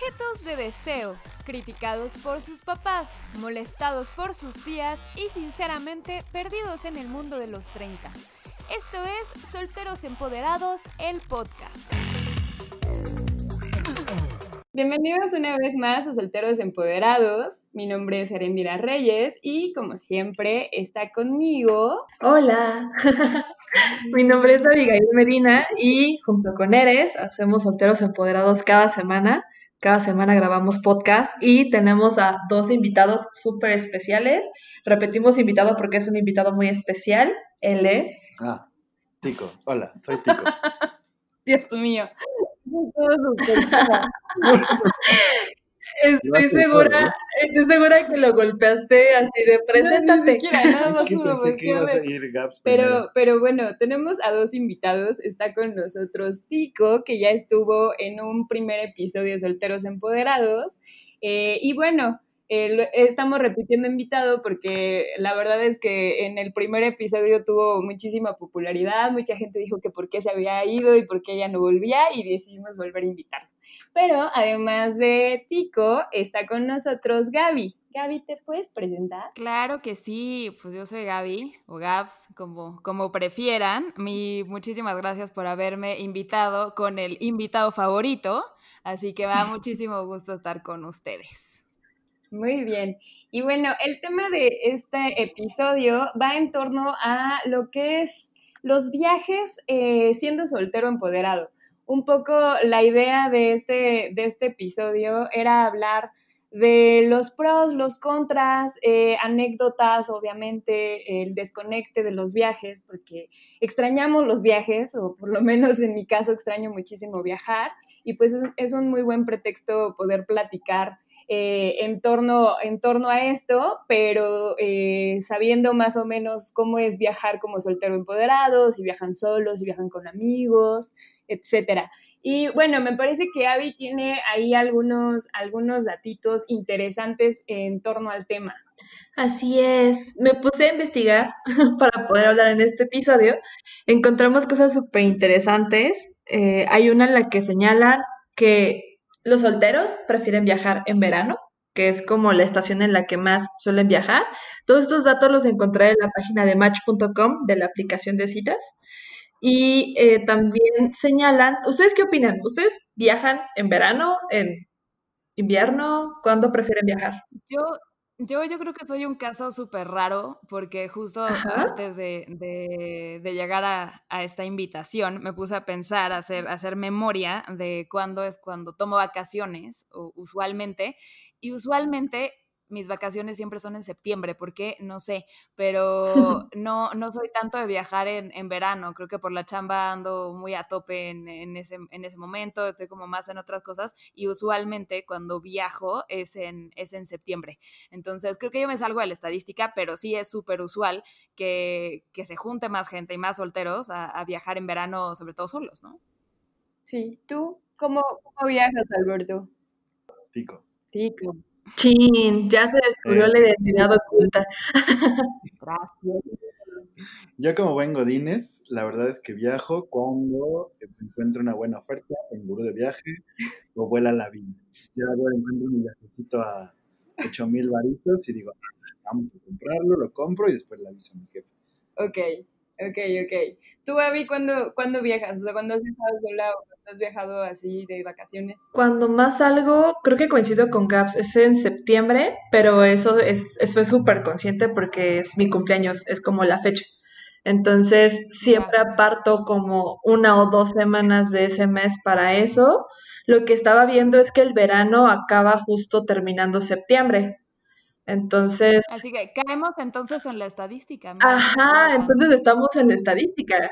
Objetos de deseo, criticados por sus papás, molestados por sus tías y sinceramente perdidos en el mundo de los 30. Esto es Solteros Empoderados, el podcast. Bienvenidos una vez más a Solteros Empoderados. Mi nombre es Erendira Reyes y como siempre está conmigo. Hola, mi nombre es Abigail Medina y junto con Eres hacemos Solteros Empoderados cada semana. Cada semana grabamos podcast y tenemos a dos invitados súper especiales. Repetimos invitado porque es un invitado muy especial. Él es... Ah, Tico. Hola, soy Tico. Dios mío. Estoy segura, estoy segura que lo golpeaste así de preséntate. pero, pero bueno, tenemos a dos invitados. Está con nosotros Tico, que ya estuvo en un primer episodio de Solteros Empoderados. Eh, y bueno, estamos repitiendo invitado porque la verdad es que en el primer episodio tuvo muchísima popularidad, mucha gente dijo que por qué se había ido y por qué ella no volvía y decidimos volver a invitarlo. Pero además de Tico, está con nosotros Gaby. Gaby, ¿te puedes presentar? Claro que sí, pues yo soy Gaby, o Gabs, como, como prefieran. Mi, muchísimas gracias por haberme invitado con el invitado favorito, así que va muchísimo gusto estar con ustedes. Muy bien. Y bueno, el tema de este episodio va en torno a lo que es los viajes eh, siendo soltero empoderado. Un poco la idea de este, de este episodio era hablar de los pros, los contras, eh, anécdotas, obviamente, el desconecte de los viajes, porque extrañamos los viajes, o por lo menos en mi caso extraño muchísimo viajar, y pues es un muy buen pretexto poder platicar eh, en, torno, en torno a esto, pero eh, sabiendo más o menos cómo es viajar como soltero empoderado, si viajan solos, si viajan con amigos, etcétera. Y bueno, me parece que Avi tiene ahí algunos, algunos datitos interesantes en torno al tema. Así es, me puse a investigar para poder hablar en este episodio. Encontramos cosas súper interesantes. Eh, hay una en la que señalan que los solteros prefieren viajar en verano, que es como la estación en la que más suelen viajar. Todos estos datos los encontré en la página de match.com de la aplicación de citas. Y eh, también señalan, ¿ustedes qué opinan? ¿Ustedes viajan en verano, en invierno? ¿Cuándo prefieren viajar? Yo yo, yo creo que soy un caso súper raro porque justo antes de, de, llegar a, a, esta invitación me puse a pensar, a hacer, a hacer memoria de cuándo es cuando tomo vacaciones, usualmente, y usualmente mis vacaciones siempre son en septiembre, ¿por qué? No sé, pero no, no soy tanto de viajar en, en, verano, creo que por la chamba ando muy a tope en, en, ese, en ese momento, estoy como más en otras cosas y usualmente cuando viajo es en, es en septiembre. Entonces, creo que yo me salgo de la estadística, pero sí es súper usual que, que, se junte más gente y más solteros a, a, viajar en verano, sobre todo solos, ¿no? Sí, ¿tú cómo, cómo viajas, Alberto? Tico. Tico. Chin, ya se descubrió la identidad oculta. Gracias. Yo como buen Godines, la verdad es que viajo cuando encuentro una buena oferta en buró de viaje o vuela la vida. Ya encuentro un viajecito a 8 mil varitos y digo, ah, vamos a comprarlo, lo compro y después le aviso a mi jefe. Ok, ok, ok. ¿Tú, Abby, cuándo, cuándo viajas? O sea, ¿cuándo has viajado sola o has viajado así de vacaciones? Cuando más salgo, creo que coincido con Gaps, es en septiembre, pero eso es, eso es súper consciente porque es mi cumpleaños, es como la fecha. Entonces, siempre aparto como una o dos semanas de ese mes para eso. Lo que estaba viendo es que el verano acaba justo terminando septiembre. Entonces. Así que caemos entonces en la estadística. Ajá, entonces estamos en estadística.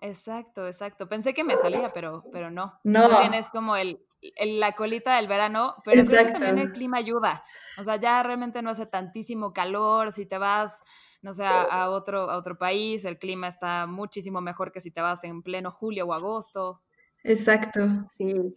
Exacto, exacto. Pensé que me salía, pero, pero no. No. Más es como el, la colita del verano, pero creo que también el clima ayuda. O sea, ya realmente no hace tantísimo calor. Si te vas, no sé, a, otro, a otro país, el clima está muchísimo mejor que si te vas en pleno julio o agosto. Exacto. Sí.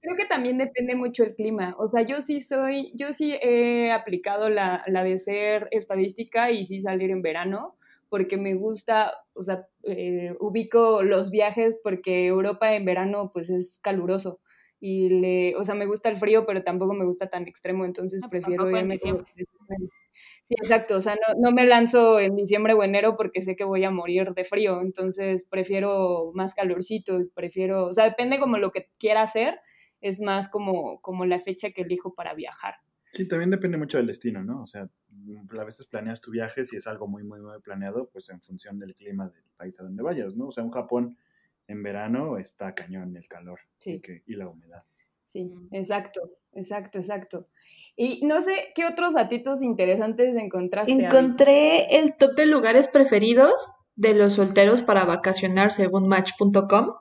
Creo que también depende mucho el clima. O sea, yo sí soy, yo sí he aplicado la, la de ser estadística y sí salir en verano porque me gusta, o sea, eh, ubico los viajes porque Europa en verano pues es caluroso. y le, o sea, me gusta el frío, pero tampoco me gusta tan extremo, entonces No, pues prefiero irme meses. Sí, exacto, o sea, no, no me lanzo en diciembre o enero porque sé que voy a morir de frío, entonces prefiero más calorcito, prefiero, o sea, depende como lo que quiera hacer, es más como, como la fecha que elijo para viajar. Sí, también depende mucho del destino, ¿no? O sea, a veces planeas tu viaje, si es algo muy, muy, muy planeado, pues en función del clima del país a donde vayas, ¿no? O sea, un Japón en verano está cañón el calor así Sí. que, y la humedad. Sí, Mm. exacto, exacto, exacto. Y no sé qué otros datitos interesantes encontraste. Encontré el top de lugares preferidos de los solteros para vacacionar según Match.com,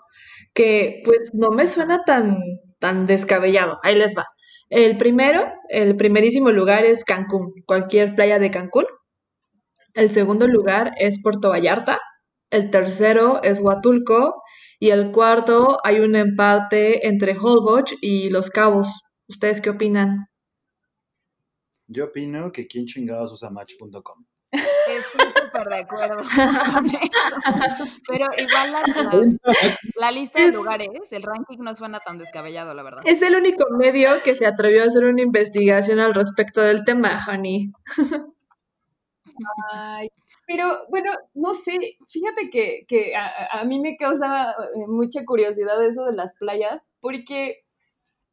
que pues no me suena tan, tan descabellado. Ahí les va. El primero, el primerísimo lugar es Cancún, cualquier playa de Cancún. El segundo lugar es Puerto Vallarta. El tercero es Huatulco. Y el cuarto hay un empate entre Holbox y Los Cabos. ¿Ustedes qué opinan? Yo opino que quién chingados usa Match.com. Súper de acuerdo con eso. Pero igual las- las- la lista de Es- lugares, el ranking no suena tan descabellado, la verdad. Es el único medio que se atrevió a hacer una investigación al respecto del tema, Honey. Ay, pero bueno, no sé, fíjate que, que a, a- a mí me causa eh, mucha curiosidad eso de las playas, porque,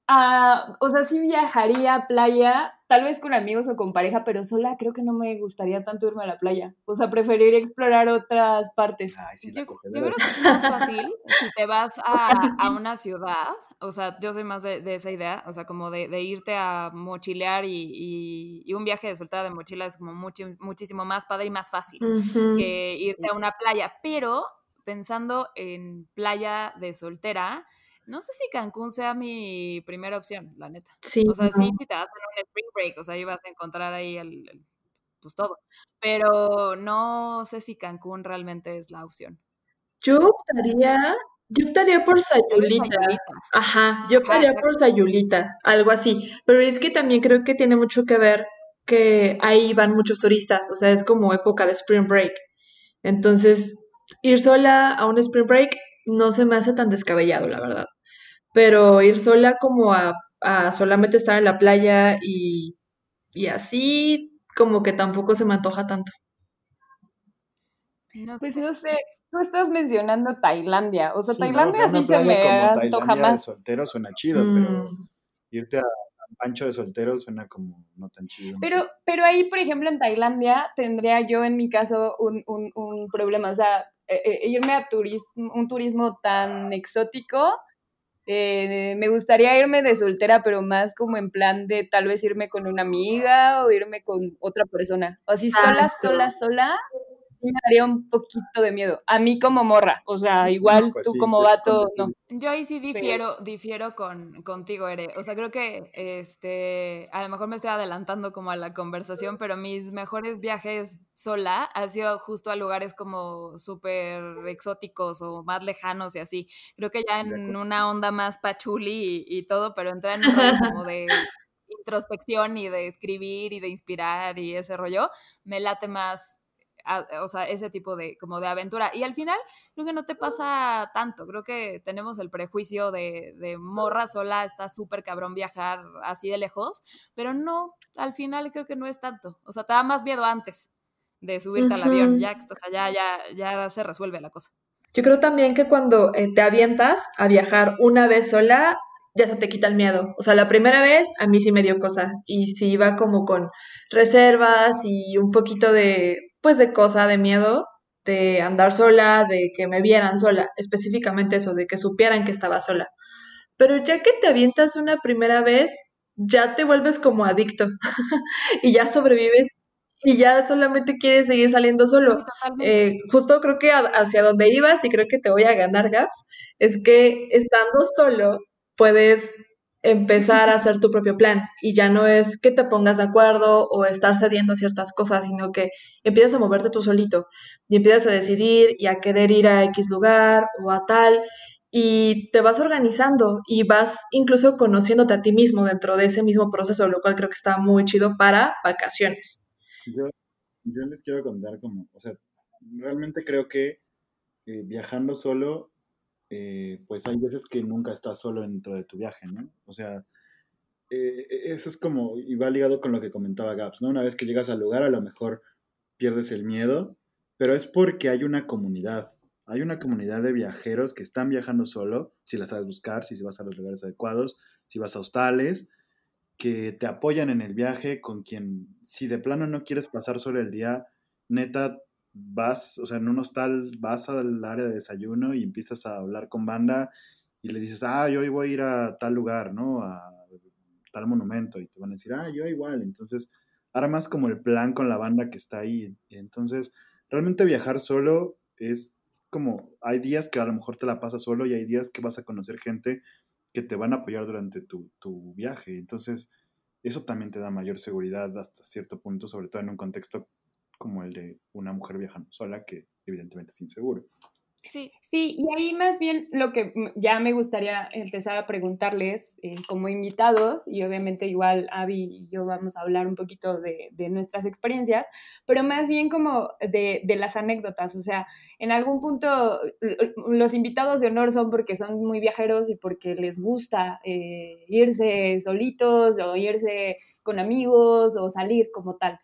ah, o sea, sí viajaría a playa, tal vez con amigos o con pareja, pero sola creo que no me gustaría tanto irme a la playa. O sea, preferiría explorar otras partes. Ay, sí, Yo, yo creo que es más fácil si te vas a, a una ciudad, o sea, yo soy más de, de esa idea, o sea, como de, de irte a mochilear y, y- y un viaje de soltada de mochila es como mucho, muchísimo más padre y más fácil que irte a una playa, pero pensando en playa de soltera, no sé si Cancún sea mi primera opción, la neta. Sí, O sea, no. sí, si te vas en un spring break, o sea, ahí vas a encontrar ahí el, el- pues todo. Pero no sé si Cancún realmente es la opción. Yo optaría, yo optaría por Sayulita. Ajá, yo optaría por Sayulita, algo así. Pero es que también creo que tiene mucho que ver que ahí van muchos turistas, o sea, es como época de spring break. Entonces, ir sola a un spring break no se me hace tan descabellado, la verdad. Pero ir sola como a, a solamente estar en la playa y, y así, como que tampoco se me antoja tanto. No Pues sé. no sé, tú estás mencionando Tailandia, o sea, Sí, ¿no? O Tailandia sea, sí se me como antoja Tailandia de más. soltero suena chido, pero Mm, irte a Pancho de soltero suena como no tan chido. no Pero, sé. pero ahí, por ejemplo, en Tailandia tendría yo en mi caso un, un, un problema, o sea, eh, eh, irme a turismo, un turismo tan exótico, eh, me gustaría irme de soltera, pero más como en plan de tal vez irme con una amiga o irme con otra persona, o así sola, exacto. sola, sola, sí me daría un poquito de miedo, a mí como morra, o sea, igual Pues tú sí, como vato, no. Yo ahí sí difiero, difiero con, contigo, Ere. O sea, creo que este, a lo mejor me estoy adelantando como a la conversación, pero mis mejores viajes sola han sido justo a lugares como súper exóticos o más lejanos y así. Creo que ya en una onda más pachuli y, y todo, pero entrar en un rollo como de introspección y de escribir y de inspirar y ese rollo, me late más, a- o sea, ese tipo de, como de aventura. Y al final creo que no te pasa tanto. Creo que tenemos el prejuicio de, de morra sola, está súper cabrón viajar así de lejos, pero no, al final creo que no es tanto. O sea, te da más miedo antes de subirte al avión. Ya que estás allá, ya, ya se resuelve la cosa. Yo creo también que cuando eh, te avientas a viajar una vez sola, ya se te quita el miedo. O sea, la primera vez a mí sí me dio cosa y sí iba como con reservas y un poquito de, pues, de cosa, de miedo, de andar sola, de que me vieran sola, específicamente eso, de que supieran que estaba sola. Pero ya que te avientas una primera vez, ya te vuelves como adicto y ya sobrevives y ya solamente quieres seguir saliendo solo. Eh, justo creo que hacia donde ibas, y creo que te voy a ganar, Gaps, es que estando solo puedes empezar a hacer tu propio plan y ya no es que te pongas de acuerdo o estar cediendo a ciertas cosas, sino que empiezas a moverte tú solito y empiezas a decidir y a querer ir a X lugar o a tal y te vas organizando y vas incluso conociéndote a ti mismo dentro de ese mismo proceso, lo cual creo que está muy chido para vacaciones. Yo, yo les quiero contar como, o sea, realmente creo que eh, viajando solo eh, pues hay veces que nunca estás solo dentro de tu viaje, ¿no? O sea, eh, eso es como, y va ligado con lo que comentaba Gaps, ¿no? Una vez que llegas al lugar, a lo mejor pierdes el miedo, pero es porque hay una comunidad. Hay una comunidad de viajeros que están viajando solo, si la sabes buscar, si vas a los lugares adecuados, si vas a hostales, que te apoyan en el viaje, con quien, si de plano no quieres pasar solo el día, neta, vas, o sea, en un hostal vas al área de desayuno y empiezas a hablar con banda y le dices, ah, yo hoy voy a ir a tal lugar, ¿no? A tal monumento. Y te van a decir, ah, yo igual. Entonces, armas como el plan con la banda que está ahí. Entonces, realmente viajar solo es como, hay días que a lo mejor te la pasas solo y hay días que vas a conocer gente que te van a apoyar durante tu, tu viaje. Entonces, eso también te da mayor seguridad hasta cierto punto, sobre todo en un contexto como el de una mujer viajando sola, que evidentemente es inseguro. Sí. Sí, y ahí más bien lo que ya me gustaría empezar a preguntarles eh, como invitados, y obviamente igual Avi y yo vamos a hablar un poquito de, de nuestras experiencias, pero más bien como de, de, las anécdotas, o sea, en algún punto los invitados de honor son porque son muy viajeros y porque les gusta eh, irse solitos o irse con amigos o salir como tal.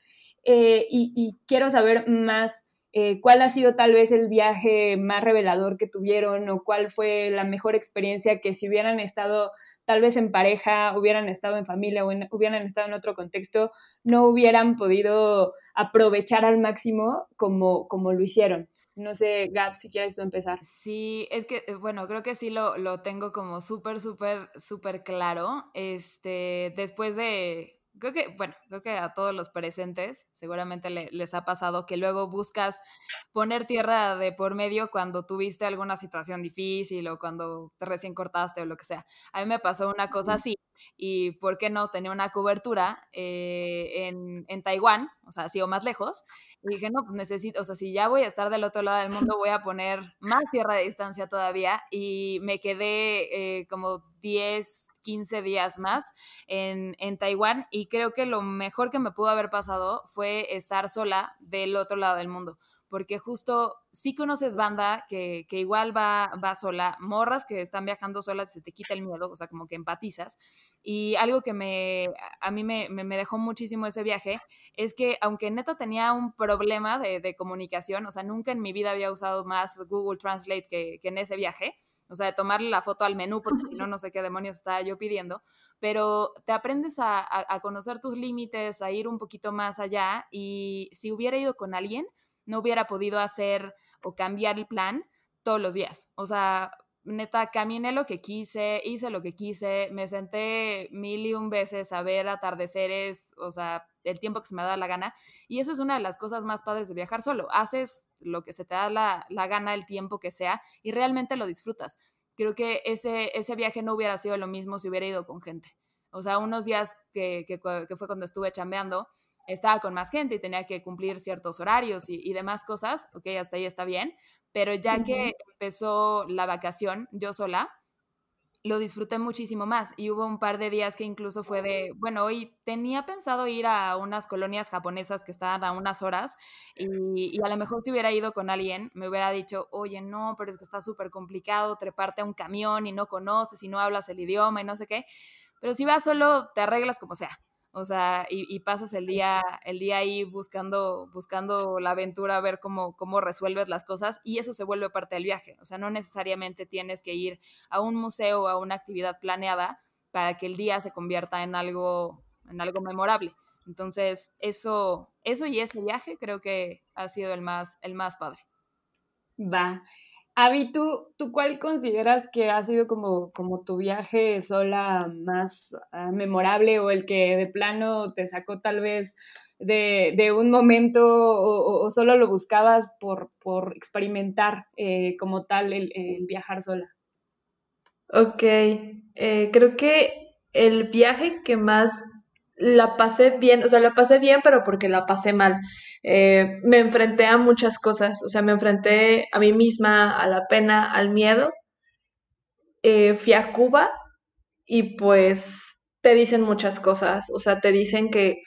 Eh, y, quiero saber más eh, cuál ha sido tal vez el viaje más revelador que tuvieron o cuál fue la mejor experiencia que si hubieran estado tal vez en pareja, hubieran estado en familia o hubieran estado en otro contexto, no hubieran podido aprovechar al máximo como, como lo hicieron. No sé, Gab, si quieres tú empezar. Sí, es que, eh, bueno, creo que sí lo, lo tengo como súper, súper, súper claro. Este, después de, creo que, bueno, creo que a todos los presentes seguramente les ha pasado que luego buscas poner tierra de por medio cuando tuviste alguna situación difícil o cuando te recién cortaste o lo que sea. A mí me pasó una cosa así y, ¿por qué no? Tenía una cobertura eh, en, en, Taiwán, o sea, así más lejos, y dije, no, pues necesito, o sea, si ya voy a estar del otro lado del mundo, voy a poner más tierra de distancia todavía, y me quedé eh, como 10, 15 días más en, en Taiwán, y creo que lo mejor que me pudo haber pasado fue estar sola del otro lado del mundo porque justo sí conoces banda que, que igual va, va sola, morras que están viajando solas se te quita el miedo, o sea, como que empatizas. Y algo que me, a mí me, me, dejó muchísimo ese viaje es que aunque neta tenía un problema de, comunicación, o sea, nunca en mi vida había usado más Google Translate que, que en ese viaje, o sea, de tomarle la foto al menú, porque si no, no sé qué demonios estaba yo pidiendo, pero te aprendes a conocer tus límites, a ir un poquito más allá y si hubiera ido con alguien, no hubiera podido hacer o cambiar el plan todos los días. O sea, neta, caminé lo que quise, hice lo que quise, me senté mil y un veces a ver atardeceres, o sea, el tiempo que se me da la gana. Y eso es una de las cosas más padres de viajar solo. Haces lo que se te da la, la gana, el tiempo que sea, y realmente lo disfrutas. Creo que ese, ese viaje no hubiera sido lo mismo si hubiera ido con gente. O sea, unos días que, que, que fue cuando estuve chambeando, estaba con más gente y tenía que cumplir ciertos horarios y, demás cosas, ok, hasta ahí está bien, pero ya que empezó la vacación yo sola, lo disfruté muchísimo más y hubo un par de días que incluso fue de, bueno, hoy tenía pensado ir a unas colonias japonesas que estaban a unas horas y, y a lo mejor si hubiera ido con alguien me hubiera dicho, oye, no, pero es que está súper complicado treparte a un camión y no conoces y no hablas el idioma y no sé qué, pero si vas solo te arreglas como sea, o sea, y, pasas el día, el día ahí buscando, buscando la aventura, a ver cómo, cómo resuelves las cosas, y eso se vuelve parte del viaje. O sea, no necesariamente tienes que ir a un museo o a una actividad planeada para que el día se convierta en algo, en algo memorable. Entonces, eso, eso y ese viaje creo que ha sido el más, el más padre. Va. Avi, ¿tú, ¿tú cuál consideras que ha sido como, como tu viaje sola más uh, memorable o el que de plano te sacó tal vez de, de un momento o, solo lo buscabas por, por experimentar eh, como tal el, el, viajar sola? Ok, eh, creo que el viaje que más la pasé bien, o sea, la pasé bien, pero porque la pasé mal. Eh, me enfrenté a muchas cosas, o sea, me enfrenté a mí misma, a la pena, al miedo. Eh, fui a Cuba y pues te dicen muchas cosas, o sea, te dicen que,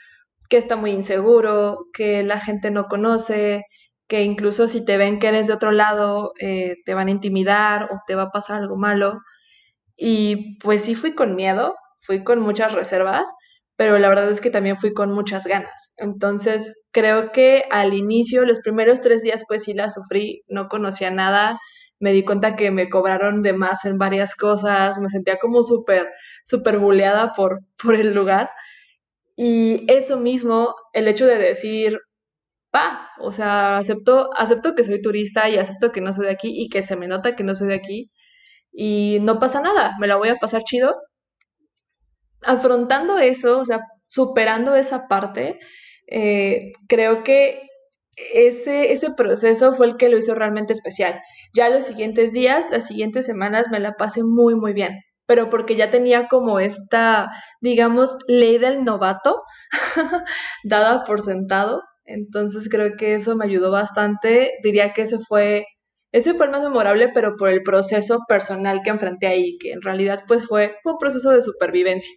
que está muy inseguro, que la gente no conoce, que incluso si te ven que eres de otro lado, eh, te van a intimidar o te va a pasar algo malo. Y pues sí fui con miedo, fui con muchas reservas, pero la verdad es que también fui con muchas ganas. Entonces, creo que al inicio, los primeros tres días, pues sí la sufrí, no conocía nada, me di cuenta que me cobraron de más en varias cosas, me sentía como súper, súper buleada por, por el lugar. Y eso mismo, el hecho de decir, pa, o sea, acepto, acepto que soy turista y acepto que no soy de aquí y que se me nota que no soy de aquí y no pasa nada, me la voy a pasar chido. Afrontando eso, o sea, superando esa parte, eh, creo que ese, ese proceso fue el que lo hizo realmente especial. Ya los siguientes días, las siguientes semanas me la pasé muy, muy bien, pero porque ya tenía como esta, digamos, ley del novato dada por sentado. Entonces creo que eso me ayudó bastante. Diría que ese fue, ese fue el más memorable, pero por el proceso personal que enfrenté ahí, que en realidad pues fue, fue un proceso de supervivencia.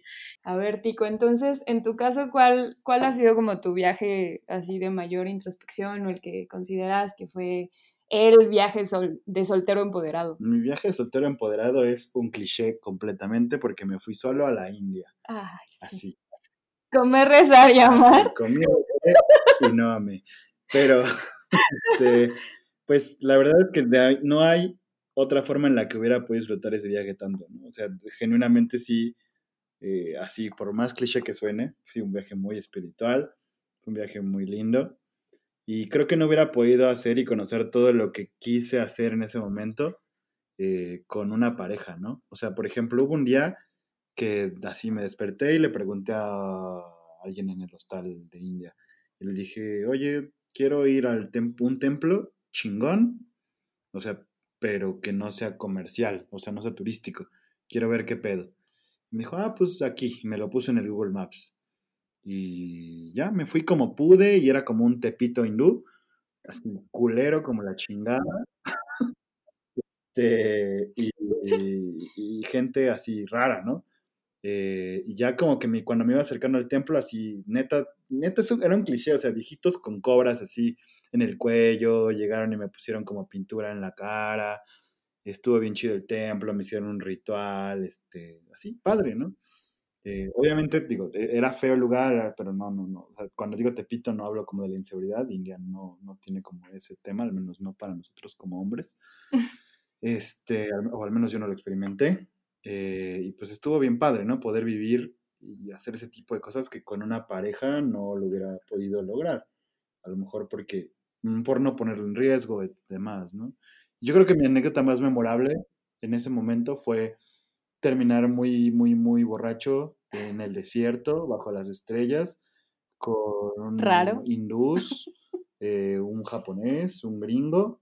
A ver, Tico, entonces, en tu caso, ¿cuál, ¿cuál ha sido como tu viaje así de mayor introspección o el que consideras que fue el viaje de soltero empoderado? Mi viaje de soltero empoderado es un cliché completamente porque me fui solo a la India. Ay, sí. Así. Comer, rezar y amar. Comí y no amé. Pero, este, pues la verdad es que no hay otra forma en la que hubiera podido disfrutar ese viaje tanto, ¿no? O sea, genuinamente sí, eh, así, por más cliché que suene, sí, un viaje muy espiritual, un viaje muy lindo. Y creo que no hubiera podido hacer y conocer todo lo que quise hacer en ese momento eh, con una pareja, ¿no? O sea, por ejemplo, hubo un día que así me desperté y le pregunté a alguien en el hostal de India. Y le dije, oye, quiero ir al tem- un templo chingón, o sea, pero que no sea comercial, o sea, no sea turístico. Quiero ver qué pedo. Me dijo, ah, pues aquí, me lo puse en el Google Maps. Y ya, me fui como pude y era como un tepito hindú, así culero como la chingada. Este, y, y- y gente así rara, ¿no? Eh, y ya como que me- cuando me iba acercando al templo, así, neta, neta, era un cliché, o sea, viejitos con cobras así en el cuello, llegaron y me pusieron como pintura en la cara, estuvo bien chido el templo, me hicieron un ritual, este, así, padre, ¿no? Eh, obviamente, digo, e- era feo el lugar, pero no, no, no, o sea, cuando digo Tepito no hablo como de la inseguridad, India no, no tiene como ese tema, al menos no para nosotros como hombres, este, o al menos yo no lo experimenté. Eh, y pues estuvo bien padre, ¿no? Poder vivir y hacer ese tipo de cosas que con una pareja no lo hubiera podido lograr. A lo mejor porque, mm, por no ponerlo en riesgo y demás, ¿no? Yo creo que mi anécdota más memorable en ese momento fue terminar muy, muy, muy borracho en el desierto, bajo las estrellas, con un Raro. hindús, eh, un japonés, un gringo,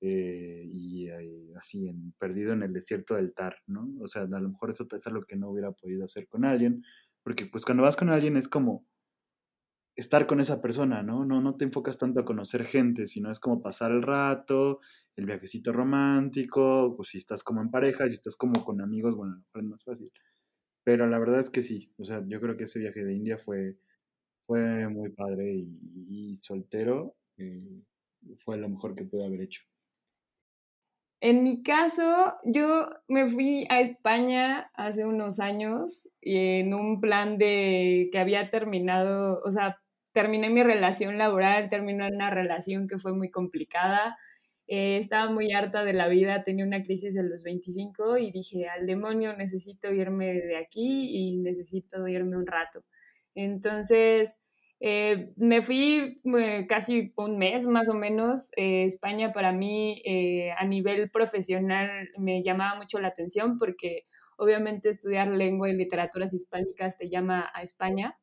eh, y eh, así, en- perdido en el desierto del Tar, ¿no? O sea, a lo mejor eso es algo que no hubiera podido hacer con alguien, porque pues cuando vas con alguien es como estar con esa persona, ¿no? No, no te enfocas tanto a conocer gente, sino es como pasar el rato, el viajecito romántico, pues si estás como en pareja, si estás como con amigos, bueno, es más fácil. Pero la verdad es que sí, o sea, yo creo que ese viaje de India fue, fue muy padre y, y soltero eh, fue lo mejor que pude haber hecho. En mi caso, yo me fui a España hace unos años y en un plan de que había terminado, o sea, terminé mi relación laboral, terminé una relación que fue muy complicada, eh, estaba muy harta de la vida, tenía una crisis en los 25 y dije, al demonio, necesito irme de aquí y necesito irme un rato. Entonces, eh, me fui eh, casi un mes más o menos. España para mí a nivel profesional me llamaba mucho la atención porque obviamente estudiar lengua y literaturas hispánicas te llama a España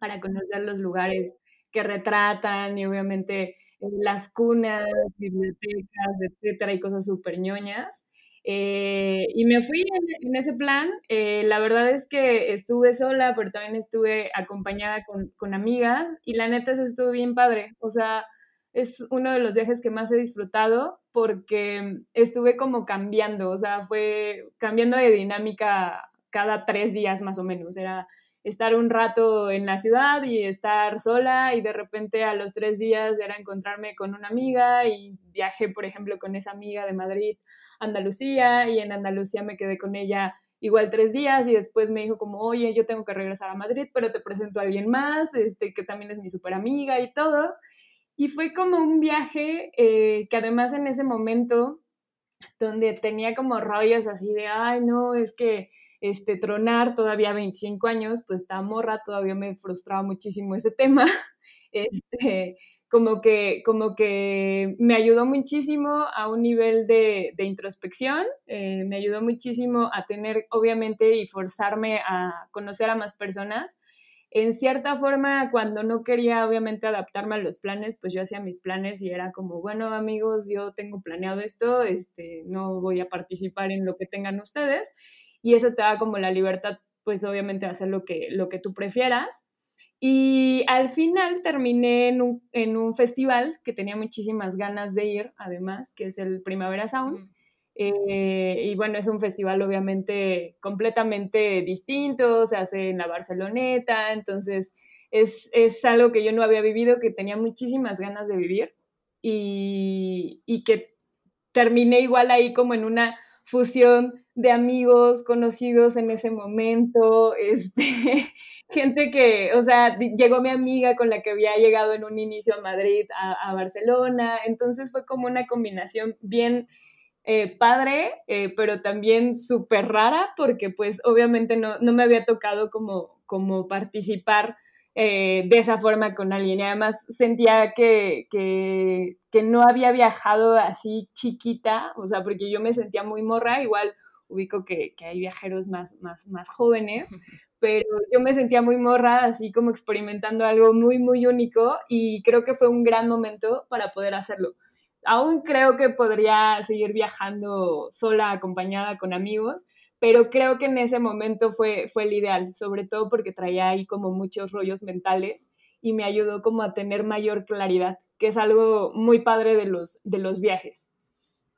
para conocer los lugares que retratan y obviamente eh, las cunas, bibliotecas, etcétera, y cosas súper ñoñas. Eh, y me fui en, ese plan. Eh, la verdad es que estuve sola, pero también estuve acompañada con, con amigas y la neta se estuvo bien padre. O sea, es uno de los viajes que más he disfrutado porque estuve como cambiando, o sea, fue cambiando de dinámica cada tres días más o menos. Era estar un rato en la ciudad y estar sola y de repente a los tres días era encontrarme con una amiga y viajé, por ejemplo, con esa amiga de Madrid Andalucía y en Andalucía me quedé con ella igual tres días y después me dijo como, oye, yo tengo que regresar a Madrid, pero te presento a alguien más, este, que también es mi super amiga y todo. Y fue como un viaje eh, que además en ese momento, donde tenía como rollos así de, ay, no, es que este, tronar todavía 25 años, pues esta morra todavía me frustraba muchísimo ese tema. Este, como que, como que me ayudó muchísimo a un nivel de, introspección, eh, me ayudó muchísimo a tener, obviamente, y forzarme a conocer a más personas. En cierta forma, cuando no quería, obviamente, adaptarme a los planes, pues yo hacía mis planes y era como, bueno, amigos, yo tengo planeado esto, este, no voy a participar en lo que tengan ustedes. Y eso te da como la libertad, pues obviamente, de hacer lo que, lo que tú prefieras. Y al final terminé en un, en un, festival que tenía muchísimas ganas de ir, además, que es el Primavera Sound. Eh, y bueno, es un festival obviamente completamente distinto, se hace en la Barceloneta, entonces es, es algo que yo no había vivido, que tenía muchísimas ganas de vivir y, y que terminé igual ahí como en una fusión de amigos conocidos en ese momento, este, gente que, o sea, llegó mi amiga con la que había llegado en un inicio a Madrid, a, Barcelona, entonces fue como una combinación bien eh, padre, eh, pero también súper rara, porque pues obviamente no, no, me había tocado como, como participar eh, de esa forma con alguien. Y además sentía que, que, que, no había viajado así chiquita, o sea, porque yo me sentía muy morra, igual ubico que, que hay viajeros más, más, más jóvenes, pero yo me sentía muy morra, así como experimentando algo muy, muy único y creo que fue un gran momento para poder hacerlo. Aún creo que podría seguir viajando sola, acompañada con amigos, pero creo que en ese momento fue, fue el ideal, sobre todo porque traía ahí como muchos rollos mentales y me ayudó como a tener mayor claridad, que es algo muy padre de los, de los viajes.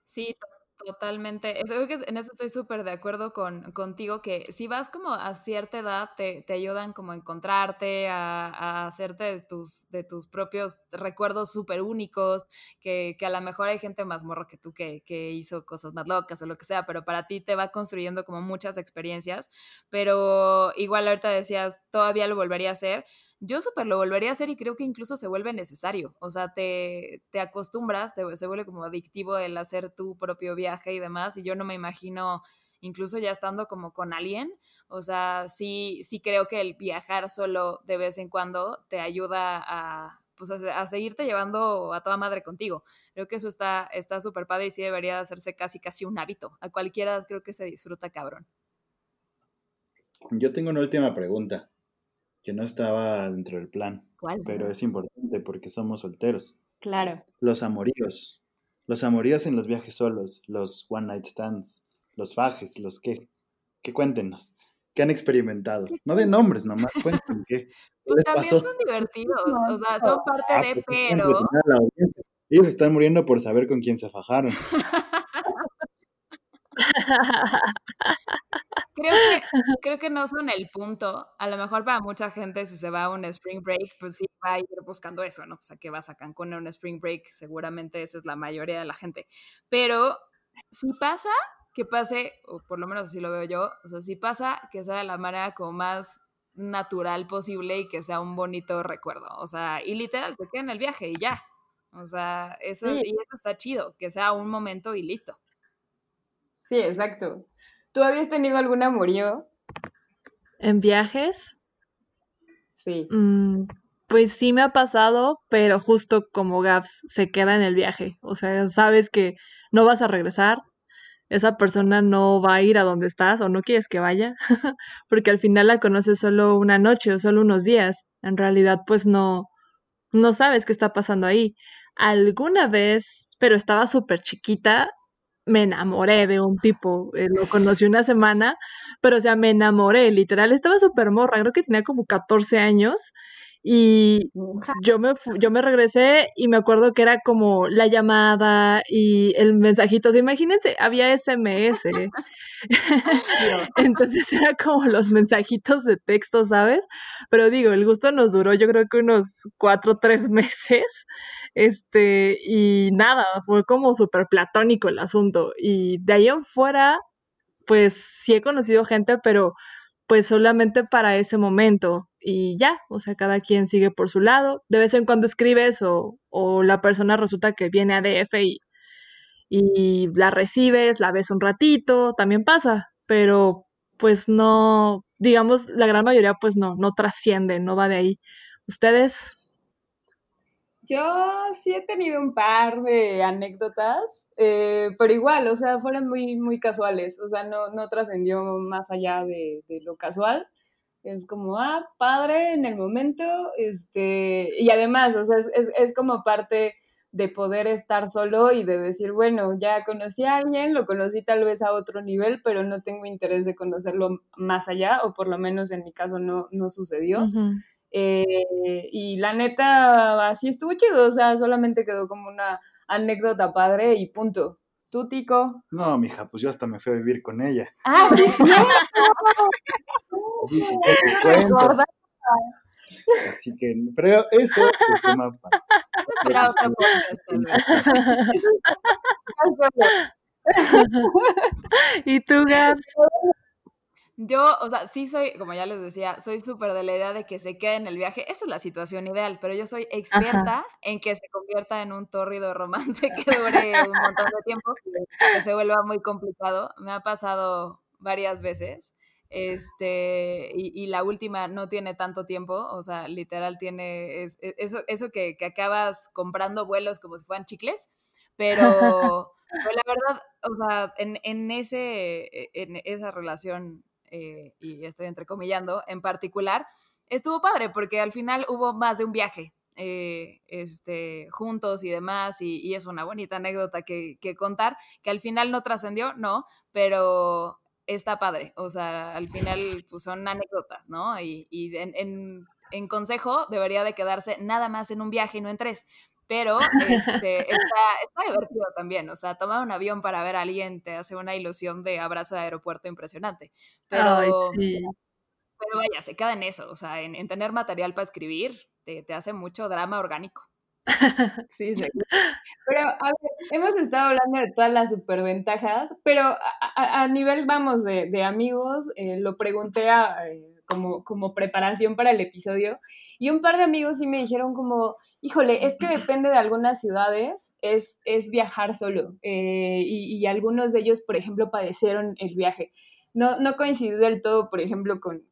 Sí, Totalmente. Creo que en eso estoy súper de acuerdo con, contigo, que si vas como a cierta edad, te, te ayudan como a encontrarte, a, a, hacerte de tus, de tus propios recuerdos súper únicos, que, que, a lo mejor hay gente más morro que tú que, que, hizo cosas más locas o lo que sea, pero para ti te va construyendo como muchas experiencias, pero igual ahorita decías, todavía lo volvería a hacer yo súper lo volvería a hacer y creo que incluso se vuelve necesario. O sea, te, te acostumbras, te, se vuelve como adictivo el hacer tu propio viaje y demás. Y yo no me imagino, incluso ya estando como con alguien, o sea, sí, sí creo que el viajar solo de vez en cuando te ayuda a, pues a, seguirte llevando a toda madre contigo. Creo que eso está súper padre y sí debería hacerse casi casi un hábito. A cualquiera creo que se disfruta cabrón. Yo tengo una última pregunta que no estaba dentro del plan. ¿Cuál? Pero es importante porque somos solteros. Claro. Los amoríos. Los amoríos en los viajes solos, los one night stands, los fajes, los qué. ¿Qué cuéntenos? ¿Qué han experimentado? No de nombres nomás, cuenten qué. Pues también son divertidos, o sea, son parte ah, de, pues, pero... Ellos están muriendo por saber con quién se fajaron. Creo que, creo que no son el punto. A lo mejor para mucha gente, si se va a un spring break, pues sí va a ir buscando eso, ¿no? O sea, que vas a Cancún a un spring break, seguramente esa es la mayoría de la gente. Pero si pasa, que pase, o por lo menos así lo veo yo, o sea, si pasa, que sea de la manera como más natural posible y que sea un bonito recuerdo. O sea, y literal, se queda en el viaje y ya. O sea, eso, y eso está chido, que sea un momento y listo. Sí, exacto. ¿Tú habías tenido algún amorío? ¿En viajes? Sí. Mm, pues sí me ha pasado, pero justo como Gaps se queda en el viaje. O sea, sabes que no vas a regresar, esa persona no va a ir a donde estás o no quieres que vaya, porque al final la conoces solo una noche o solo unos días. En realidad, pues no, no sabes qué está pasando ahí. Alguna vez, pero estaba súper chiquita, me enamoré de un tipo, eh, lo conocí una semana, pero o sea, me enamoré, literal, estaba súper morra, creo que tenía como 14 años Y yo me, yo me regresé y me acuerdo que era como la llamada y el mensajito. imagínense, había SMS. Entonces era como los mensajitos de texto, ¿sabes? Pero digo, el gusto nos duró yo creo que unos cuatro o tres meses. Este, y nada, fue como súper platónico el asunto. Y de ahí en fuera, pues sí he conocido gente, pero pues solamente para ese momento y ya, o sea, cada quien sigue por su lado. De vez en cuando escribes o, o la persona resulta que viene a DF y, y la recibes, la ves un ratito, también pasa, pero pues no, digamos, la gran mayoría pues no, no trasciende, no va de ahí. ¿Ustedes? Yo sí he tenido un par de anécdotas, eh, pero igual, o sea, fueron muy, muy casuales, o sea, no, no trascendió más allá de, lo casual. Es como, ah, padre en el momento, este, y además, o sea, es, es, es como parte de poder estar solo y de decir, bueno, ya conocí a alguien, lo conocí tal vez a otro nivel, pero no tengo interés de conocerlo más allá, o por lo menos en mi caso no, no sucedió. Eh, y la neta, así estuvo chido, o sea, solamente quedó como una anécdota padre y punto. ¿Tú, Tico? No, mija, pues yo hasta me fui a vivir con ella. ¡Ah, sí, sí! Así que, pero eso es tema para... ¿Y tú, Gab? Yo, o sea, sí soy, como ya les decía, soy súper de la idea de que se quede en el viaje. Esa es la situación ideal, pero yo soy experta en que se convierta en un tórrido romance que dure un montón de tiempo, que se vuelva muy complicado. Me ha pasado varias veces. Este, y, la última no tiene tanto tiempo, o sea, literal tiene e, eso, eso que, que acabas comprando vuelos como si fueran chicles, pero, la verdad, o sea, en, en, ese, e, en esa relación eh, y estoy entrecomillando, en particular, estuvo padre porque al final hubo más de un viaje. Eh, este, juntos y demás, y, es una bonita anécdota que, contar, que al final no trascendió, no, pero está padre, o sea, al final pues son anécdotas, ¿no? Y, en, en, consejo debería de quedarse nada más en un viaje y no en tres, pero este, está, divertido también, o sea, tomar un avión para ver a alguien te hace una ilusión de abrazo de aeropuerto impresionante, pero, pero vaya, se queda en eso, o sea, en, tener material para escribir te, te, hace mucho drama orgánico. Sí, sí. Pero, a ver, hemos estado hablando de todas las superventajas, pero a, nivel, vamos, de, de amigos, eh, lo pregunté a, eh, como, como preparación para el episodio, y un par de amigos sí me dijeron como, híjole, es que depende de algunas ciudades, es, es viajar solo. Eh, y, algunos de ellos, por ejemplo, padecieron el viaje. No, no coincidí del todo, por ejemplo, con,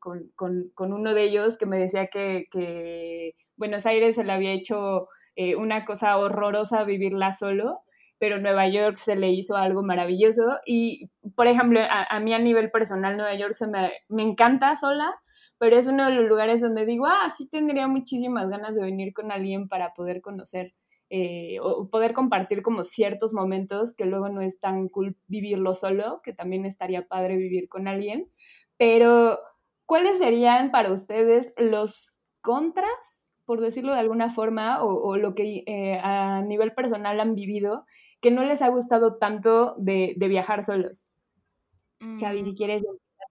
uno de ellos que me decía que, Buenos Aires se le había hecho eh, una cosa horrorosa vivirla solo, pero Nueva York se le hizo algo maravilloso. Y, por ejemplo, a, mí a nivel personal, Nueva York se me, me encanta sola, pero es uno de los lugares donde digo, ah, sí tendría muchísimas ganas de venir con alguien para poder conocer eh, o poder compartir como ciertos momentos que luego no es tan cool vivirlo solo, que también estaría padre vivir con alguien. Pero, ¿cuáles serían para ustedes los contras, por decirlo de alguna forma, o, lo que eh, a nivel personal han vivido que no les ha gustado tanto de, viajar solos? Chavi, si quieres,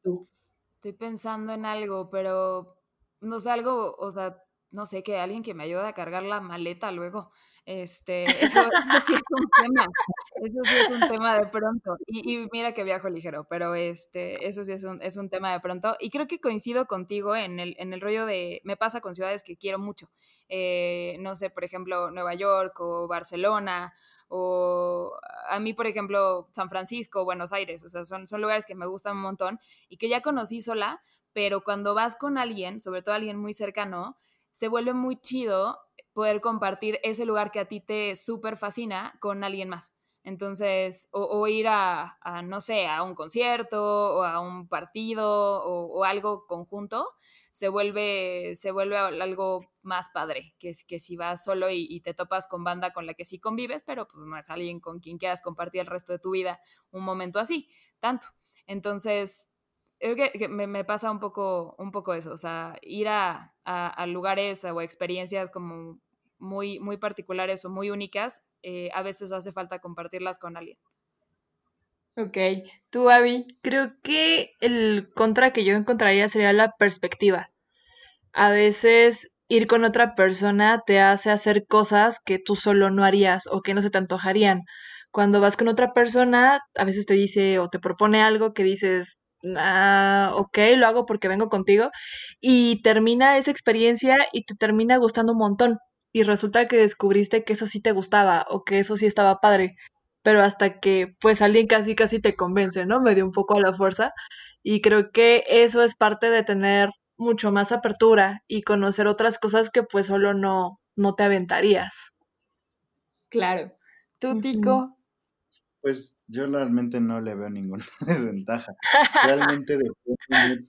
tú. Estoy pensando en algo, pero no sé, algo, o sea, no sé, que alguien que me ayude a cargar la maleta luego. Este, eso, sí es un tema. Eso sí es un tema de pronto. Y, mira que viajo ligero, pero este, eso sí es un, es un tema de pronto. Y creo que coincido contigo en el, en el rollo de, me pasa con ciudades que quiero mucho. Eh, no sé, por ejemplo, Nueva York o Barcelona o a mí, por ejemplo, San Francisco, Buenos Aires, o sea, son, son lugares que me gustan un montón y que ya conocí sola, pero cuando vas con alguien, sobre todo alguien muy cercano, se vuelve muy chido poder compartir ese lugar que a ti te súper fascina con alguien más. Entonces, o, ir a, no sé, a un concierto o a un partido o, algo conjunto, se vuelve, se vuelve algo más padre, que, que si vas solo y, te topas con banda con la que sí convives, pero pues no es alguien con quien quieras compartir el resto de tu vida un momento así, tanto. Entonces, creo que, me, pasa un poco, un poco eso, o sea, ir a, lugares o experiencias como muy, muy particulares o muy únicas, eh, a veces hace falta compartirlas con alguien. Ok, tú, Abby. Creo que el contra que yo encontraría sería la perspectiva. A veces ir con otra persona te hace hacer cosas que tú solo no harías o que no se te antojarían. Cuando vas con otra persona, a veces te dice o te propone algo que dices, ah, ok, lo hago porque vengo contigo, y termina esa experiencia y te termina gustando un montón. Y resulta que descubriste que eso sí te gustaba o que eso sí estaba padre, pero hasta que pues alguien casi casi te convence, ¿no? Me dio un poco a la fuerza y creo que eso es parte de tener mucho más apertura y conocer otras cosas que pues solo no, no te aventarías. Claro. ¿Tú, Tico? Pues yo realmente no le veo ninguna desventaja. Realmente,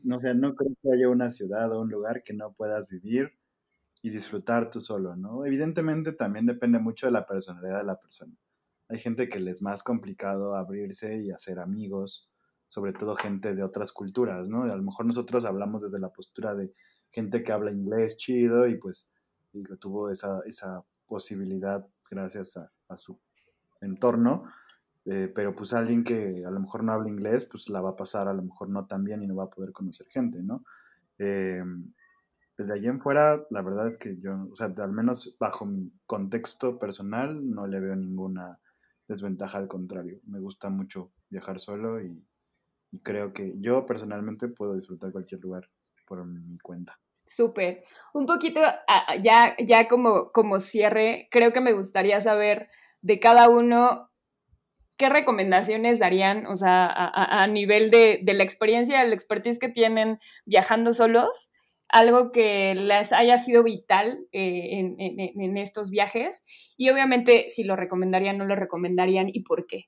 no, sea, no creo que haya una ciudad o un lugar que no puedas vivir y disfrutar tú solo, ¿no? Evidentemente también depende mucho de la personalidad de la persona. Hay gente que le es más complicado abrirse y hacer amigos, sobre todo gente de otras culturas, ¿no? A lo mejor nosotros hablamos desde la postura de gente que habla inglés chido y pues y tuvo esa, esa posibilidad gracias a, su entorno, eh, pero pues alguien que a lo mejor no habla inglés, pues la va a pasar a lo mejor no tan bien y no va a poder conocer gente, ¿no? Desde allí en fuera, la verdad es que yo, o sea, al menos bajo mi contexto personal, no le veo ninguna desventaja, al contrario, me gusta mucho viajar solo y, y creo que yo personalmente puedo disfrutar cualquier lugar por mi cuenta. Súper. Un poquito, ah, ya, ya como, como cierre, creo que me gustaría saber de cada uno qué recomendaciones darían, o sea, a, nivel de, de, la experiencia, la expertise que tienen viajando solos, algo que les haya sido vital eh, en, en, en, estos viajes y obviamente si lo recomendarían, no lo recomendarían y por qué.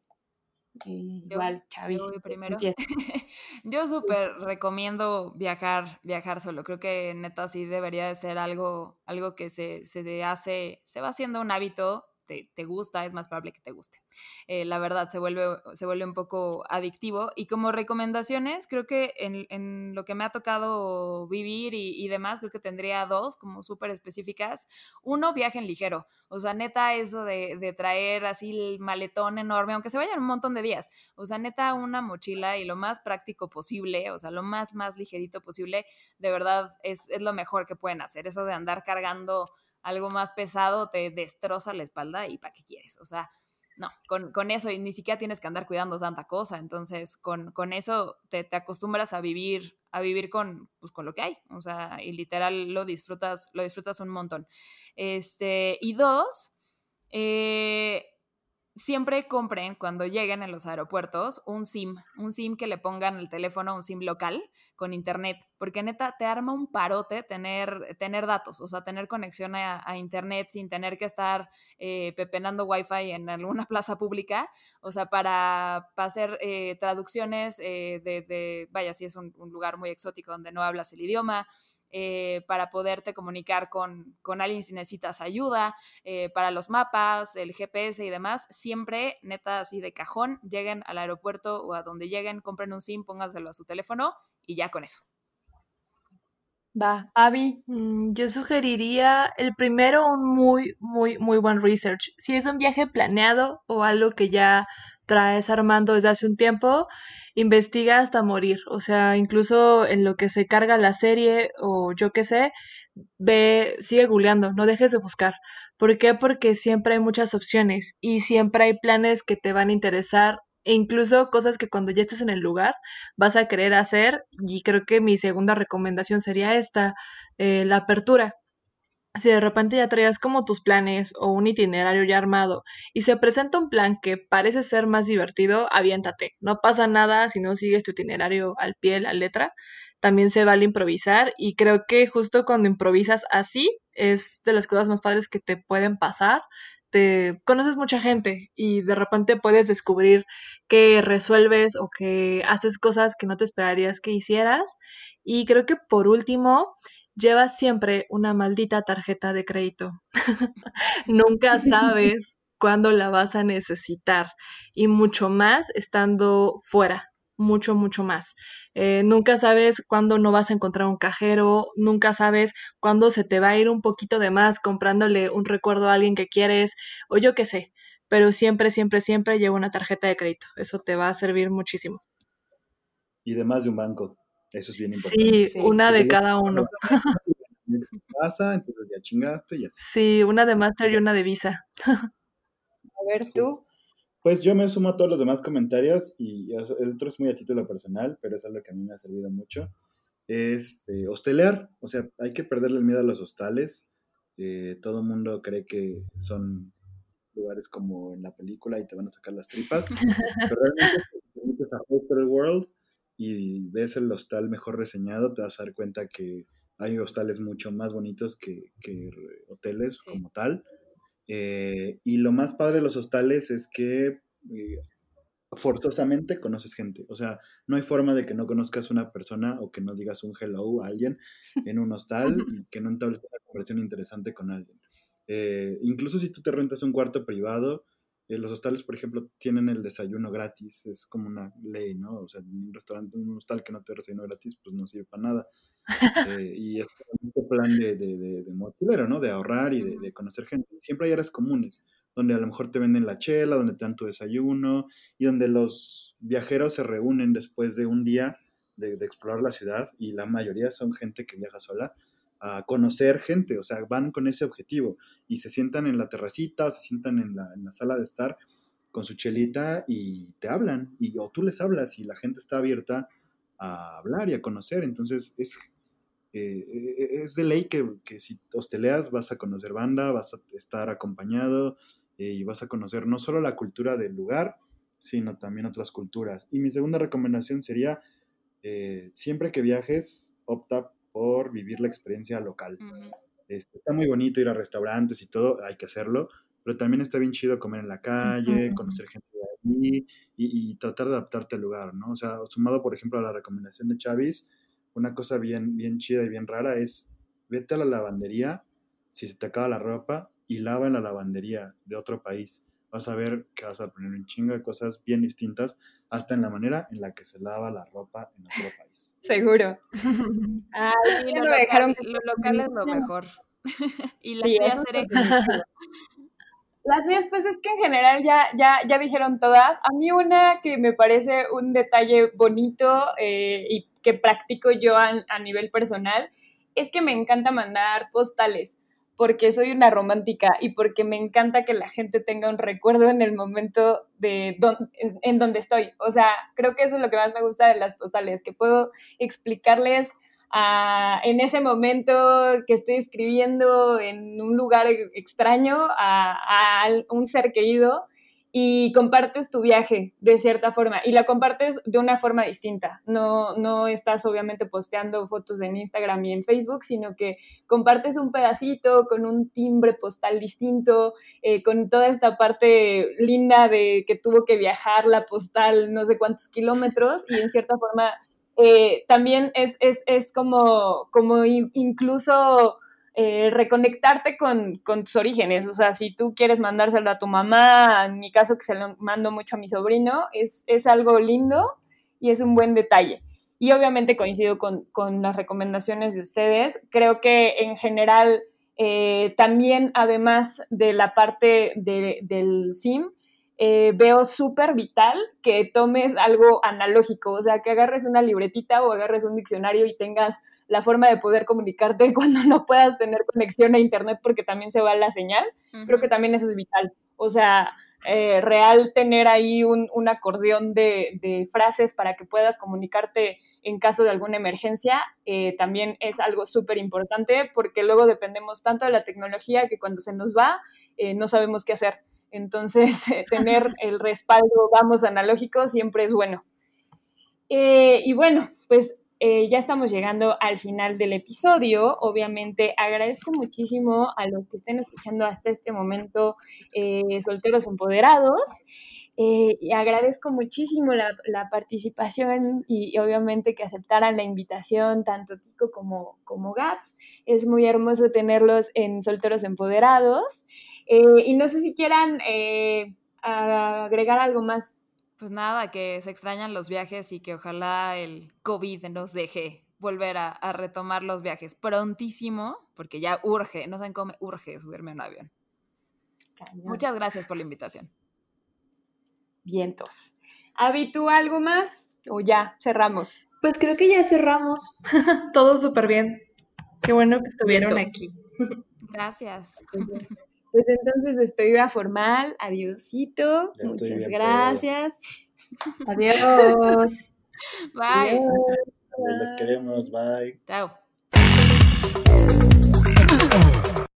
Igual, Chavis. Yo primero. yo súper recomiendo viajar, viajar solo. Creo que neta sí debería de ser algo, algo que se, se hace, se va haciendo un hábito te, gusta, es más probable que te guste. Eh, la verdad, se vuelve, se vuelve un poco adictivo. Y como recomendaciones, creo que en, lo que me ha tocado vivir y, demás, creo que tendría dos como súper específicas. Uno, viajen ligero. O sea, neta, eso de, de, traer así el maletón enorme, aunque se vayan un montón de días. O sea, neta, una mochila y lo más práctico posible, o sea, lo más, más ligerito posible, de verdad es, es lo mejor que pueden hacer. Eso de andar cargando algo más pesado te destroza la espalda y ¿para qué quieres? O sea, no, con, eso y ni siquiera tienes que andar cuidando tanta cosa. Entonces, con, eso te, acostumbras a vivir, a vivir con, pues, con lo que hay. O sea, y literal lo disfrutas, lo disfrutas un montón. Este, y dos, eh, siempre compren cuando lleguen en los aeropuertos un SIM, un SIM que le pongan al teléfono, un SIM local con internet, porque neta te arma un parote tener, tener datos, o sea, tener conexión a, internet sin tener que estar eh, pepenando wifi en alguna plaza pública, o sea, para, hacer eh, traducciones eh, de, vaya, si es un lugar muy exótico donde no hablas el idioma, eh, para poderte comunicar con, alguien si necesitas ayuda, eh, para los mapas, el GPS y demás, siempre, neta, así de cajón, lleguen al aeropuerto o a donde lleguen, compren un SIM, póngaselo a su teléfono y ya con eso. Va, Avi. Mm, yo sugeriría el primero un muy, muy, muy buen research. Si es un viaje planeado o algo que ya traes armando desde hace un tiempo, investiga hasta morir. O sea, incluso en lo que se carga la serie o yo qué sé, ve, sigue googleando, no dejes de buscar. ¿Por qué? Porque siempre hay muchas opciones y siempre hay planes que te van a interesar e incluso cosas que cuando ya estés en el lugar vas a querer hacer y creo que mi segunda recomendación sería esta, eh, la apertura si de repente ya traías como tus planes o un itinerario ya armado y se presenta un plan que parece ser más divertido, aviéntate. No pasa nada si no sigues tu itinerario al pie, la letra. También se vale improvisar y creo que justo cuando improvisas así es de las cosas más padres que te pueden pasar. Te conoces mucha gente y de repente puedes descubrir que resuelves o que haces cosas que no te esperarías que hicieras. Y creo que por último, llevas siempre una maldita tarjeta de crédito. Nunca sabes cuándo la vas a necesitar y mucho más estando fuera. mucho, mucho más. Eh, nunca sabes cuándo no vas a encontrar un cajero, nunca sabes cuándo se te va a ir un poquito de más comprándole un recuerdo a alguien que quieres o yo qué sé, pero siempre, siempre, siempre lleva una tarjeta de crédito. Eso te va a servir muchísimo. Y de más de un banco. Eso es bien importante. Sí, una de cada uno. Pasa, entonces ya chingaste y así. Sí, una de Master y una de Visa. A ver tú. Pues yo me sumo a todos los demás comentarios y el otro es muy a título personal, pero es algo que a mí me ha servido mucho. Es eh, hostelear, o sea, hay que perderle el miedo a los hostales. Eh, todo el mundo cree que son lugares como en la película y te van a sacar las tripas, pero realmente si te metes a Hostel World y ves el hostal mejor reseñado, te vas a dar cuenta que hay hostales mucho más bonitos que, hoteles como tal. Eh, y lo más padre de los hostales es que eh, forzosamente conoces gente. O sea, no hay forma de que no conozcas una persona o que no digas un hello a alguien en un hostal y que no entables una conversación interesante con alguien. Eh, incluso si tú te rentas un cuarto privado, los hostales, por ejemplo, tienen el desayuno gratis, es como una ley, ¿no? O sea, un restaurante, un hostal que no te desayuno gratis, pues no sirve para nada. Eh, y es un plan de, de, de, mochilero, ¿no? De ahorrar y de, conocer gente. Siempre hay áreas comunes, donde a lo mejor te venden la chela, donde te dan tu desayuno y donde los viajeros se reúnen después de un día de, explorar la ciudad y la mayoría son gente que viaja sola a conocer gente, o sea, van con ese objetivo y se sientan en la terracita o se sientan en la, sala de estar con su chelita y te hablan y o tú les hablas y la gente está abierta a hablar y a conocer, entonces es eh, eh, es de ley que, que, si hosteleas vas a conocer banda, vas a estar acompañado eh, y vas a conocer no solo la cultura del lugar, sino también otras culturas. Y mi segunda recomendación sería, siempre que viajes, opta por vivir la experiencia local. Este, está muy bonito ir a restaurantes y todo, hay que hacerlo, pero también está bien chido comer en la calle, conocer gente de allí y, y, tratar de adaptarte al lugar, ¿no? O sea, sumado, por ejemplo, a la recomendación de Chavis, una cosa bien, bien chida y bien rara es vete a la lavandería si se te acaba la ropa y lava en la lavandería de otro país. Vas a ver que vas a aprender un chingo de cosas bien distintas, hasta en la manera en la que se lava la ropa en otro país. Seguro. Ay, lo, local, lo local es lo mejor. y la sí, Las mías, pues es que en general ya, ya, ya dijeron todas. A mí una que me parece un detalle bonito eh, y que practico yo a, nivel personal es que me encanta mandar postales porque soy una romántica y porque me encanta que la gente tenga un recuerdo en el momento de en, donde estoy. O sea, creo que eso es lo que más me gusta de las postales, que puedo explicarles en ese momento que estoy escribiendo en un lugar extraño a, un ser querido y compartes tu viaje de cierta forma y la compartes de una forma distinta. No, no estás obviamente posteando fotos en Instagram y en Facebook, sino que compartes un pedacito con un timbre postal distinto, eh, con toda esta parte linda de que tuvo que viajar la postal no sé cuántos kilómetros y en cierta forma eh, también es, es, es, como, como incluso eh, reconectarte con, con, tus orígenes. O sea, si tú quieres mandárselo a tu mamá, en mi caso que se lo mando mucho a mi sobrino, es, es algo lindo y es un buen detalle. Y obviamente coincido con, con las recomendaciones de ustedes. Creo que en general, eh, también además de la parte de, del SIM, eh, veo súper vital que tomes algo analógico, o sea, que agarres una libretita o agarres un diccionario y tengas la forma de poder comunicarte cuando no puedas tener conexión a internet porque también se va la señal. Creo que también eso es vital. O sea, eh, real tener ahí un, acordeón de, frases para que puedas comunicarte en caso de alguna emergencia, eh, también es algo súper importante porque luego dependemos tanto de la tecnología que cuando se nos va, no sabemos qué hacer. Entonces, tener el respaldo, vamos, analógico siempre es bueno. Eh, y bueno, pues eh, ya estamos llegando al final del episodio. Obviamente agradezco muchísimo a los que estén escuchando hasta este momento, eh, solteros empoderados. y agradezco muchísimo la, participación y, obviamente que aceptaran la invitación, tanto Tico como, como Gaps. Es muy hermoso tenerlos en Solteros Empoderados. Eh, y no sé si quieran eh, agregar algo más. Pues nada, que se extrañan los viajes y que ojalá el COVID nos deje volver a, a retomar los viajes prontísimo, porque ya urge, no saben cómo me urge subirme a un avión. Cañón. Muchas gracias por la invitación. Vientos. Avi, ¿tú algo más? O ya, cerramos. Pues creo que ya cerramos. Todo súper bien. Qué bueno que estuvieron Viento. aquí. Gracias. Pues entonces despedida formal, adiosito, Ya estoy muchas gracias. Adiós. Bye. Adiós. Les queremos, bye. Chao.